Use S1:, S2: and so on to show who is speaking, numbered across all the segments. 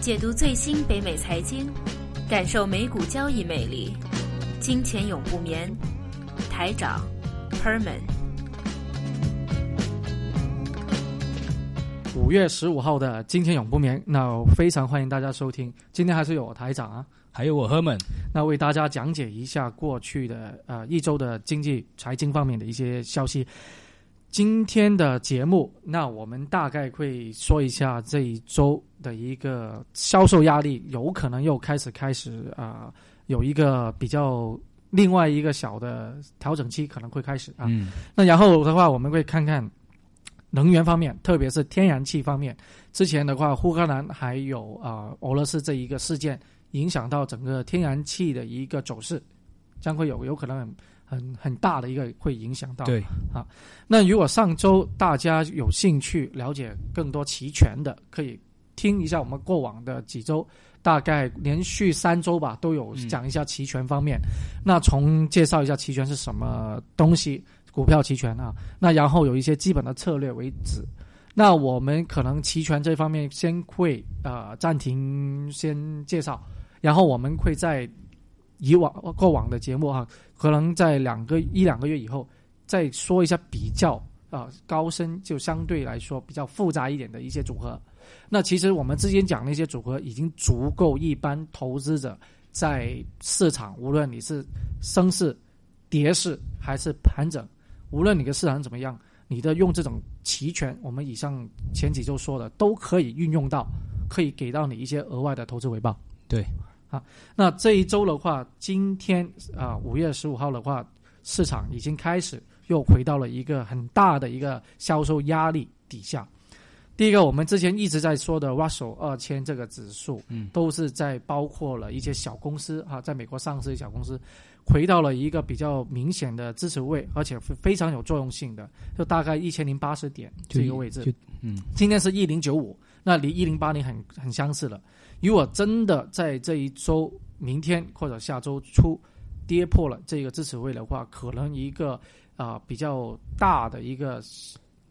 S1: 解读最新北美财经，感受美股交易魅力。金钱永不眠，台长 Herman。
S2: 五月十五号的今天永不眠，那非常欢迎大家收听。今天还是有我台长啊，
S3: 还有我 Herman，
S2: 那为大家讲解一下过去的呃一周的经济财经方面的一些消息。今天的节目，那我们大概会说一下这一周的一个销售压力，有可能又开始开始啊、有一个比较另外一个小的调整期可能会开始啊。
S3: 嗯，
S2: 那然后的话，我们会看看能源方面，特别是天然气方面。之前的话，乌克兰还有啊、俄罗斯这一个事件，影响到整个天然气的一个走势，将会有有可能很很很大的一个会影响到。
S3: 对，
S2: 那如果上周大家有兴趣了解更多期权的，可以听一下我们过往的几周，大概连续三周吧，都有
S3: 嗯
S2: 讲一下期权方面。那从介绍一下期权是什么东西，股票期权啊，那然后有一些基本的策略为止。那我们可能期权这方面先会呃暂停先介绍，然后我们会在以往过往的节目哈、可能在两个一两个月以后再说一下比较啊、高深，就相对来说比较复杂一点的一些组合。那其实我们之前讲那些组合已经足够一般投资者在市场，无论你是升势、跌势还是盘整，无论你的市场怎么样，你的用这种期权，我们以上前几周说的都可以运用到，可以给到你一些额外的投资回报。
S3: 对，
S2: 啊，那这一周的话，今天啊五、月十五号的话，市场已经开始又回到了一个很大的一个销售压力底下。第一个，我们之前一直在说的 Russell 二千这个指数，
S3: 嗯，
S2: 都是在包括了一些小公司哈、在美国上市的小公司，回到了一个比较明显的支持位，而且非非常有作用性的，就大概一千零八十点这个位置。
S3: 嗯，
S2: 今天是一零九五，那离一零八零很很相似了。如果真的在这一周、明天或者下周初跌破了这个支持位的话，可能一个啊、比较大的一个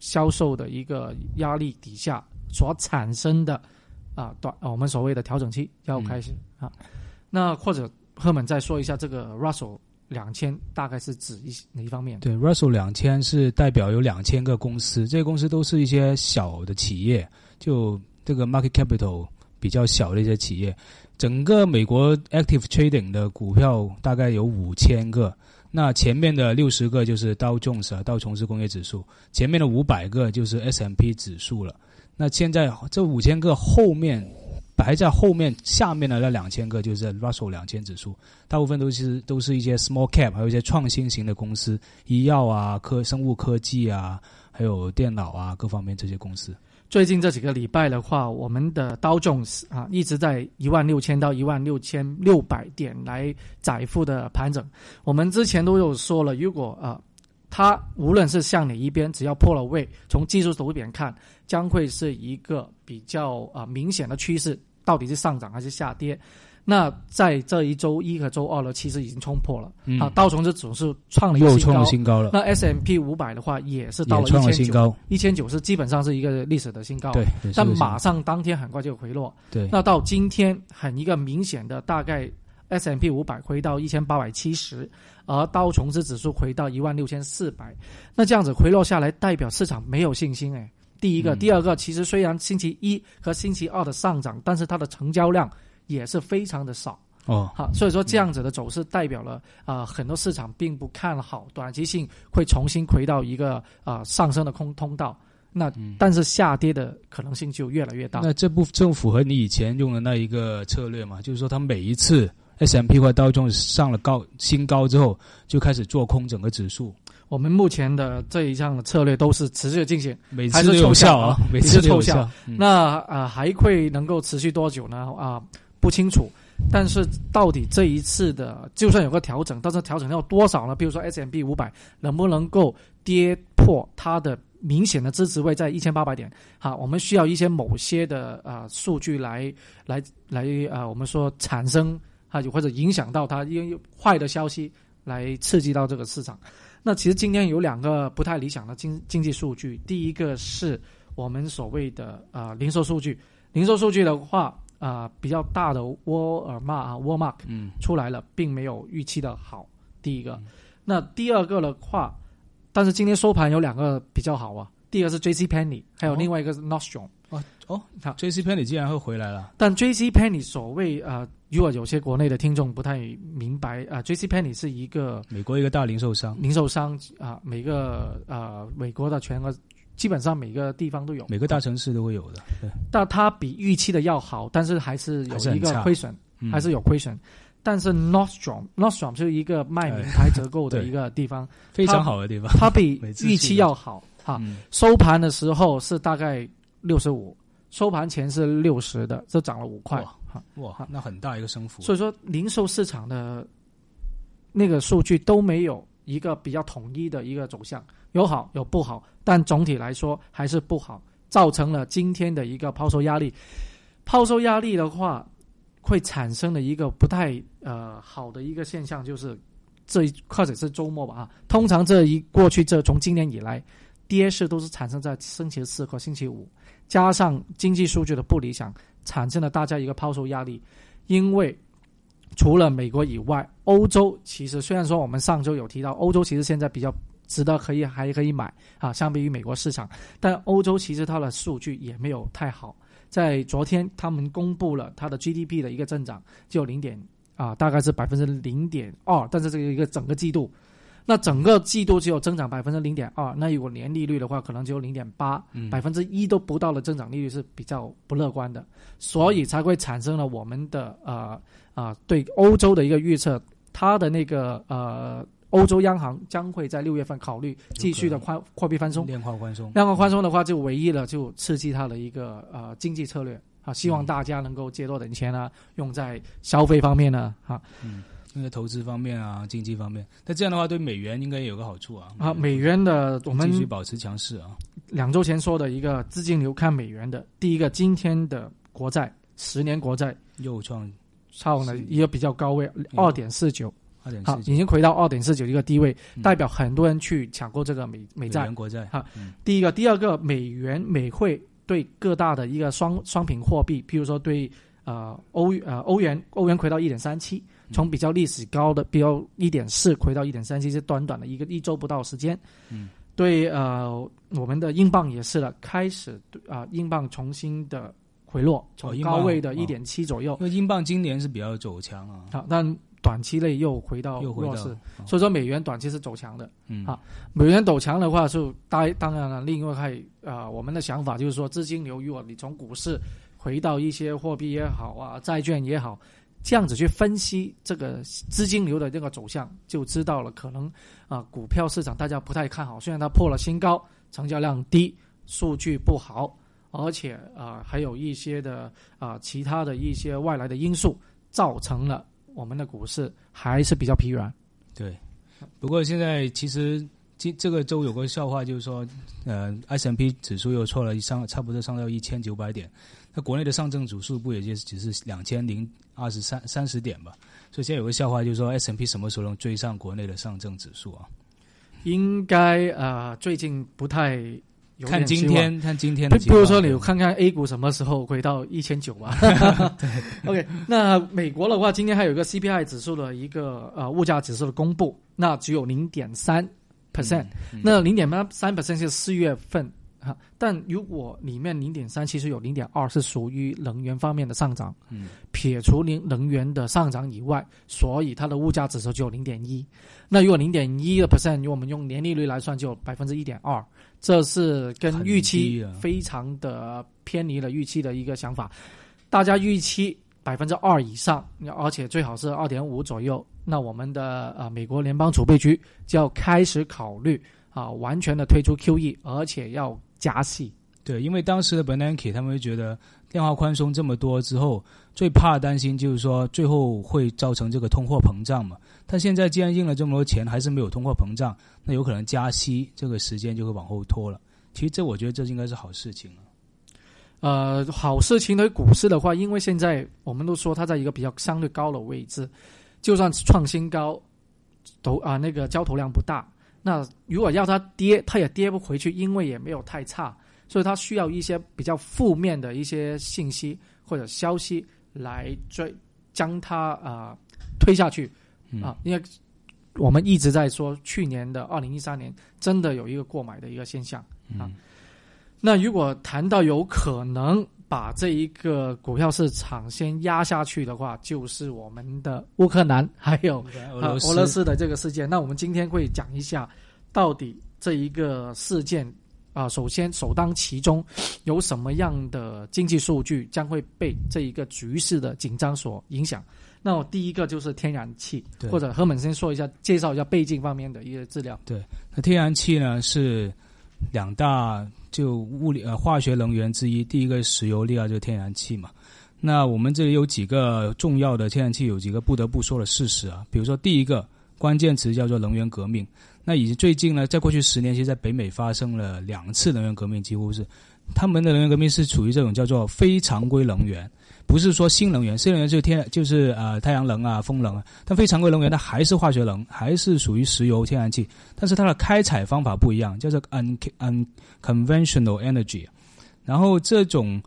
S2: 销售的一个压力底下所产生的啊短、啊我们所谓的调整期要开始、啊。那或者赫本再说一下这个 Russell 两千大概是指一哪一方面？
S3: 对，Russell 两千是代表有两千个公司，这些公司都是一些小的企业，就这个 market capital 比较小的一些企业。整个美国 active trading 的股票大概有五千个，那前面的六十个就是道琼斯啊，道琼斯工业指数，前面的五百个就是 S M P 指数了。那现在这五千个后面排在后面下面的那两千个就是 Russell 两千指数，大部分都是都是一些 small cap，还有一些创新型的公司，医药啊、科生物科技啊，还有电脑啊各方面这些公司。
S2: 最近这几个礼拜的话，我们的刀 Jones 啊一直在一万六千到一万六千六百点来窄幅的盘整。我们之前都有说了，如果啊它无论是向哪一边，只要破了位，从技术图表看，将会是一个比较啊明显的趋势，到底是上涨还是下跌。那在这一周一和周二呢，其实已经冲破了、
S3: 嗯
S2: 啊，道琼斯指数创了一个新高
S3: 又创了，新高了，
S2: 那 S M P 五百的话也是到了一千九，
S3: 新高。
S2: 一千九是基本上是一个历史的新高。
S3: 对，
S2: 但马上当天很快就回落。
S3: 对
S2: 那到今天很一个明显的，大概 S M P 五百回到一千八百七十，而道琼斯指数回到一万六千四百。那这样子回落下来，代表市场没有信心哎。第一个，
S3: 嗯
S2: 第二个，其实虽然星期一和星期二的上涨，但是它的成交量也是非常的少。
S3: 哦，
S2: 好，所以说这样子的走势代表了啊、很多市场并不看好，短期性会重新回到一个啊、上升的空通道。那、但是下跌的可能性就越来越大。
S3: 那这不正符合你以前用的那一个策略嘛？就是说，它每一次 S M P 或道琼上了高新高之后，就开始做空整个指数，
S2: 我们目前的这一项的策略都是持续的进行。
S3: 每次都有
S2: 还是凑效
S3: 效啊，每次都有
S2: 效那啊、还会能够持续多久呢？啊、不清楚。但是到底这一次的，就算有个调整，但是调整要多少呢？比如说 S M B 五百能不能够跌破它的明显的支持位在一千八百点？好，我们需要一些某些的啊、数据来来来啊、我们说产生啊，或者影响到它，因为坏的消息来刺激到这个市场。那其实今天有两个不太理想的经经济数据，第一个是我们所谓的啊、零售数据，零售数据的话啊、比较大的沃尔玛啊沃尔玛
S3: 嗯。
S2: 出来了，并没有预期的好。第一个，
S3: 嗯。
S2: 那第二个的话，但是今天收盘有两个比较好啊，第一个是 J C Penney，还有
S3: 哦。
S2: 另外一个是 Nordstrom。
S3: 哦哦
S2: 好
S3: ，J C Penney 竟然会回来了，
S2: 但 J C Penney 所谓呃，如果有些国内的听众不太明白啊、j C Penney 是一个
S3: 美国一个大零售商，
S2: 零售商啊、每个呃美国的全个基本上每个地方都有，
S3: 每个大城市都会有的，对，
S2: 但它比预期的要好，但是还是有一个亏损，
S3: 嗯
S2: 还是有亏损。但是 Nordstrom，Nordstrom 是一个卖名牌折扣的一个地方，
S3: 非常好的地方。
S2: 它比预期要好啊。
S3: 嗯
S2: 收盘的时候是大概六十五，收盘前是六十的，这涨了五块
S3: 哇
S2: 哈。
S3: 哇，那很大一个升幅。
S2: 所以说，零售市场的那个数据都没有一个比较统一的一个走向，有好有不好，但总体来说还是不好，造成了今天的一个抛售压力。抛售压力的话，会产生的一个不太呃好的一个现象，就是这一或者是周末吧啊，通常这一过去这从今年以来，跌势都是产生在星期四和星期五，加上经济数据的不理想，产生了大家一个抛售压力，因为。除了美国以外，欧洲其实虽然说我们上周有提到，欧洲其实现在比较值得可以还可以买啊，相比于美国市场，但欧洲其实它的数据也没有太好。在昨天，他们公布了它的 GDP 的一个增长，就零点啊，大概是百分之零点二，但是这个一个整个季度，那整个季度只有增长百分之零点二，那如果年利率的话，可能只有零点八，
S3: 嗯。
S2: 百分之一都不到的增长利率是比较不乐观的，所以才会产生了我们的呃啊、对欧洲的一个预测，它的那个呃欧洲央行将会在六月份考虑继续的宽货币宽松。
S3: 量化宽松，
S2: 量化宽松的话，就唯一了就刺激它的一个呃经济策略。啊，希望大家能够借多点钱啊，用在消费方面呢啊。
S3: 嗯，因为投资方面啊，经济方面，那这样的话对美元应该也有个好处啊。
S2: 啊，美元的我们
S3: 继续保持强势啊。
S2: 两周前说的一个资金流看美元的，第一个今天的国债十年国债
S3: 又创
S2: 创了一个比较高位二点四九，好，
S3: 二点四
S2: 已经回到二点四九一个低位，
S3: 嗯
S2: 代表很多人去抢购这个美美
S3: 美
S2: 债
S3: 元。国债
S2: 哈
S3: 嗯
S2: 第一个，第二个，美元美汇对各大的一个双双品货币，譬如说对呃欧呃欧元，欧元回到一点三七，
S3: 嗯
S2: 从比较历史高的比较一点四回到一点三七，是短短的一个一周不到时间。
S3: 嗯，
S2: 对呃我们的英镑也是了，开始啊、英镑重新的回落，从高位的
S3: 哦
S2: 一点七左右，
S3: 因为英镑今年是比较走强啊，
S2: 好，但短期内又回到
S3: 又回到
S2: 弱势，
S3: 哦
S2: 所以说美元短期是走强的。
S3: 嗯
S2: 啊美元走强的话，就当当然了，另外还呃，我们的想法就是说，资金流，如果你从股市回到一些货币也好啊，债券也好，这样子去分析这个资金流的这个走向，就知道了可能啊、股票市场大家不太看好，虽然它破了新高，成交量低，数据不好，而且啊、还有一些的啊、其他的一些外来的因素，造成了我们的股市还是比较疲软。
S3: 对。不过现在其实今这个周有个笑话，就是说，呃，S M P 指数又错了上，差不多上到一千九百点。那国内的上证指数不也就只是两千零二十三三十点吧？所以现在有个笑话，就是说 S M P 什么时候能追上国内的上证指数啊？
S2: 应该呃最近不太有
S3: 看。今天，看今天的情况。
S2: 如说你看看 A 股什么时候回到一千九吧。OK，那美国的话，今天还有一个 CPI 指数的一个呃物价指数的公布，那只有零点三 percent，
S3: 嗯
S2: 那零点八三 percent 是四月份哈，但如果里面零点三其实有零点二是属于能源方面的上涨，
S3: 嗯
S2: 撇除能能源的上涨以外，所以它的物价指数只有零点一。那如果零点一的 percent，如果我们用年利率来算，就有百分之一点二，这是跟预期非常的偏离了预期的一个想法。大家预期百分之二以上，而且最好是二点五左右。那我们的呃美国联邦储备局就要开始考虑啊，完全的推出 QE，而且要加息。
S3: 对，因为当时的 Bernanke 他们会觉得量化宽松这么多之后，最怕担心就是说最后会造成这个通货膨胀嘛。但现在既然印了这么多钱，还是没有通货膨胀，那有可能加息这个时间就会往后拖了。其实这我觉得这应该是好事情啊。
S2: 呃，好事情对股市的话，因为现在我们都说它在一个比较相对高的位置，就算创新高，投啊、那个交投量不大。那如果要它跌，它也跌不回去，因为也没有太差，所以它需要一些比较负面的一些信息或者消息来追将它啊、推下去
S3: 嗯
S2: 啊，因为我们一直在说去年的二零一三年真的有一个过买的一个现象。啊
S3: 嗯
S2: 那如果谈到有可能把这一个股票市场先压下去的话，就是我们的乌克兰还有啊
S3: 俄罗斯
S2: 俄罗斯的这个事件。那我们今天会讲一下，到底这一个事件啊、首先首当其冲有什么样的经济数据将会被这一个局势的紧张所影响。那我第一个就是天然气，或者何本先说一下，介绍一下背景方面的一个资料。
S3: 对那天然气呢是两大就物理呃化学能源之一，第一个石油，第二就是天然气嘛。那我们这里有几个重要的天然气，有几个不得不说的事实啊。比如说第一个关键词叫做能源革命。那以及最近呢，在过去十年，其实在北美发生了两次能源革命，几乎是他们的能源革命是处于这种叫做非常规能源，不是说新能源，新能源就是天就是呃太阳能啊、风能啊，但非常规能源它还是化学能，还是属于石油、天然气，但是它的开采方法不一样，叫做 un unconventional energy。然后这种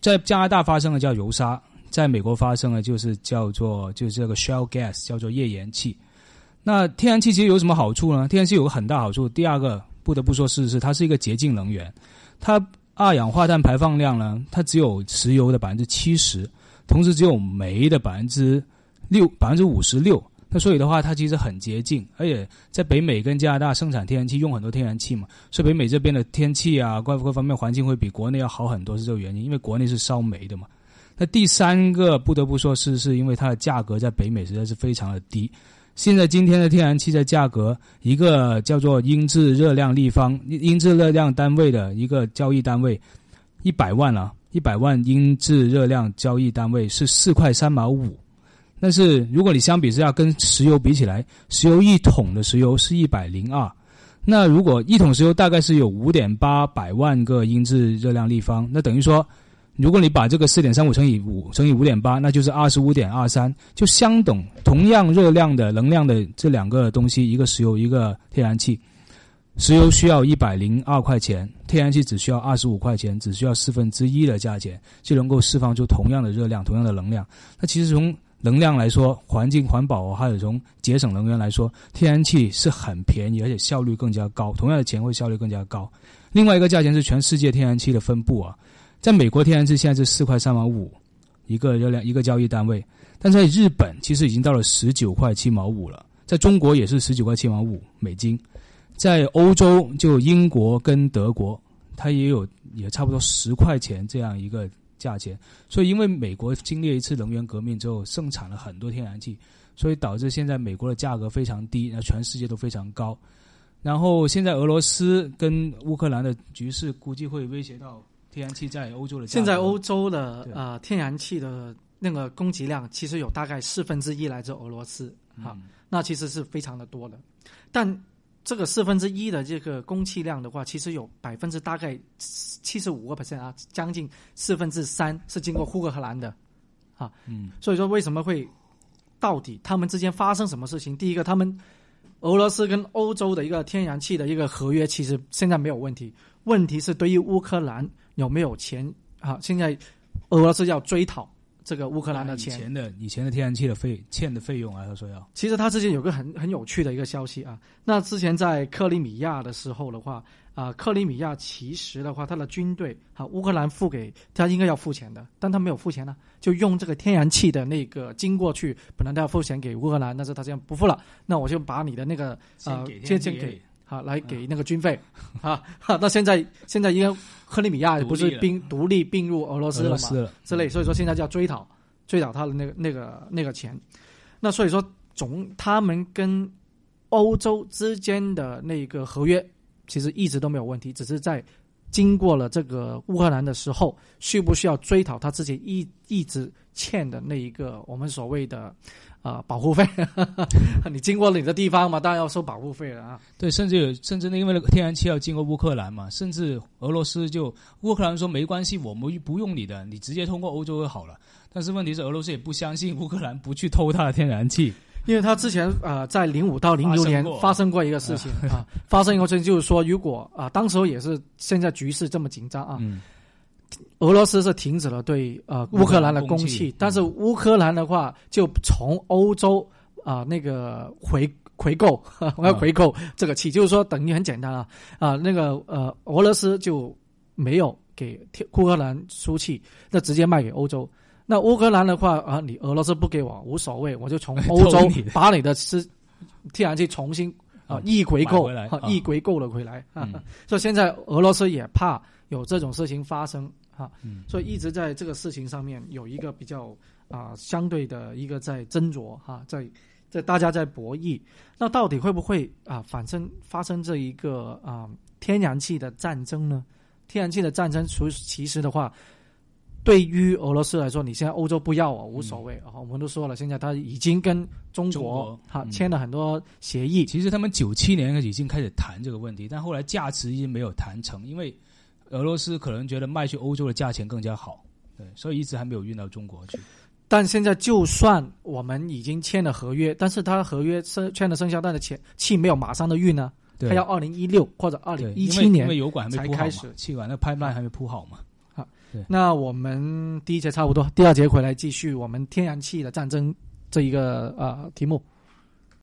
S3: 在加拿大发生的叫油砂，在美国发生的就是叫做就是这个 shale gas，叫做页岩气。那天然气其实有什么好处呢？天然气有个很大好处，第二个不得不说是是它是一个洁净能源，它二氧化碳排放量呢，它只有石油的百分之七十，同时只有煤的百分之六百分之五十六。那所以的话，它其实很洁净，而且在北美跟加拿大生产天然气用很多天然气嘛，所以北美这边的天气啊，各各方面环境会比国内要好很多，是这个原因。因为国内是烧煤的嘛。那第三个不得不说是是因为它的价格在北美实在是非常的低。现在今天的天然气的价格，一个叫做英制热量立方英制热量单位的一个交易单位，一百万啊，一百万英制热量交易单位是四块三毛五。但是如果你相比之下跟石油比起来，石油一桶的石油是一百零二，那如果一桶石油大概是有五点八百万个英制热量立方，那等于说，如果你把这个四点三五乘以五乘以五点八，那就是二十五点二三，就相等同样热量的能量的这两个东西，一个石油一个天然气，石油需要一百零二块钱，天然气只需要二十五块钱，只需要四分之一的价钱就能够释放出同样的热量、同样的能量。那其实从能量来说，环境环保还有从节省能源来说，天然气是很便宜，而且效率更加高。同样的钱会效率更加高。另外一个价钱是全世界天然气的分布啊，在美国天然气现在是四块三毛五一个热量一个交易单位，但在日本其实已经到了十九块七毛五了，在中国也是十九块七毛五美金，在欧洲就英国跟德国，它也有也差不多十块钱这样一个价钱。所以，因为美国经历了一次能源革命之后，生产了很多天然气，所以导致现在美国的价格非常低，那全世界都非常高。然后，现在俄罗斯跟乌克兰的局势估计会威胁到天然气在欧洲的。
S2: 现在欧洲的
S3: 对
S2: 呃天然气的那个供给量，其实有大概四分之一来自俄罗斯，哈、
S3: 嗯
S2: 那其实是非常的多的。但这个四分之一的这个供气量的话，其实有百分之大概七十五个 percent 啊，将近四分之三是经过乌克兰的啊。
S3: 嗯
S2: 所以说，为什么会到底他们之间发生什么事情？第一个，他们俄罗斯跟欧洲的一个天然气的一个合约，其实现在没有问题。问题是对于乌克兰有没有钱啊？现在俄罗斯要追讨这个乌克兰的
S3: 以
S2: 钱。
S3: 前的以前的天然气的费欠的费用啊，他说要
S2: 其实他之前有个很很有趣的一个消息啊，那之前在克里米亚的时候的话，啊，克里米亚其实的话，他的军队啊，乌克兰付给他应该要付钱的，但他没有付钱呢，就用这个天然气的那个经过去，本来他要付钱给乌克兰，但是他这样不付了，那我就把你的那个呃借钱给好来给那个军费啊，哈，那现在现在因为克里米亚不是并独立并入俄罗斯了嘛，之类，所以说现在就要追讨追讨他的那个那个那个钱。那所以说总他们跟欧洲之间的那个合约其实一直都没有问题，只是在经过了这个乌克兰的时候，需不需要追讨他之前一一直欠的那一个我们所谓的啊、呃保护费？你经过你的地方嘛，当然要收保护费了啊。
S3: 对，甚至有甚至因为那个天然气要经过乌克兰嘛，甚至俄罗斯就乌克兰说没关系，我们不用你的，你直接通过欧洲就好了。但是问题是俄罗斯也不相信乌克兰不去偷他的天然气，
S2: 因为他之前呃在零五到零六年
S3: 发生过
S2: 一个事情 啊，发生一个事情就是说，如果啊、当时候也是现在局势这么紧张啊，
S3: 嗯。
S2: 俄罗斯是停止了对呃乌克兰的供
S3: 气，
S2: 但是乌克兰的话就从欧洲啊、那个回回购，我要回购这个气，就是说等于很简单啊啊、那个呃俄罗斯就没有给乌克兰输气，那直接卖给欧洲。那乌克兰的话啊，你俄罗斯不给我无所谓，我就从 欧洲 把你的是天然气重新啊
S3: 啊
S2: 一回购一回购了回来 所以现在俄罗斯也怕有这种事情发生啊，
S3: 嗯。
S2: 所以一直在这个事情上面有一个比较啊、相对的一个在斟酌哈、在在大家在博弈，那到底会不会啊反正发生这一个啊天然气的战争呢？天然气的战争，除其实的话，对于俄罗斯来说，你现在欧洲不要我无所谓啊、我们都说了，现在他已经跟中
S3: 中
S2: 国
S3: 国
S2: 哈、
S3: 嗯。
S2: 签了很多协议，
S3: 其实他们九七年已经开始谈这个问题，但后来价值一直没有谈成，因为俄罗斯可能觉得卖去欧洲的价钱更加好，对，所以一直还没有运到中国去。
S2: 但现在就算我们已经签了合约，但是他合约生签了生效，但是钱气没有马上的运呢，
S3: 对。
S2: 它要二零一六或者二零一七年
S3: 因为油管还没铺好气管那个 pipeline 还没铺好嘛。
S2: 那我们第一节差不多，第二节回来继续我们天然气的战争这一个啊题目。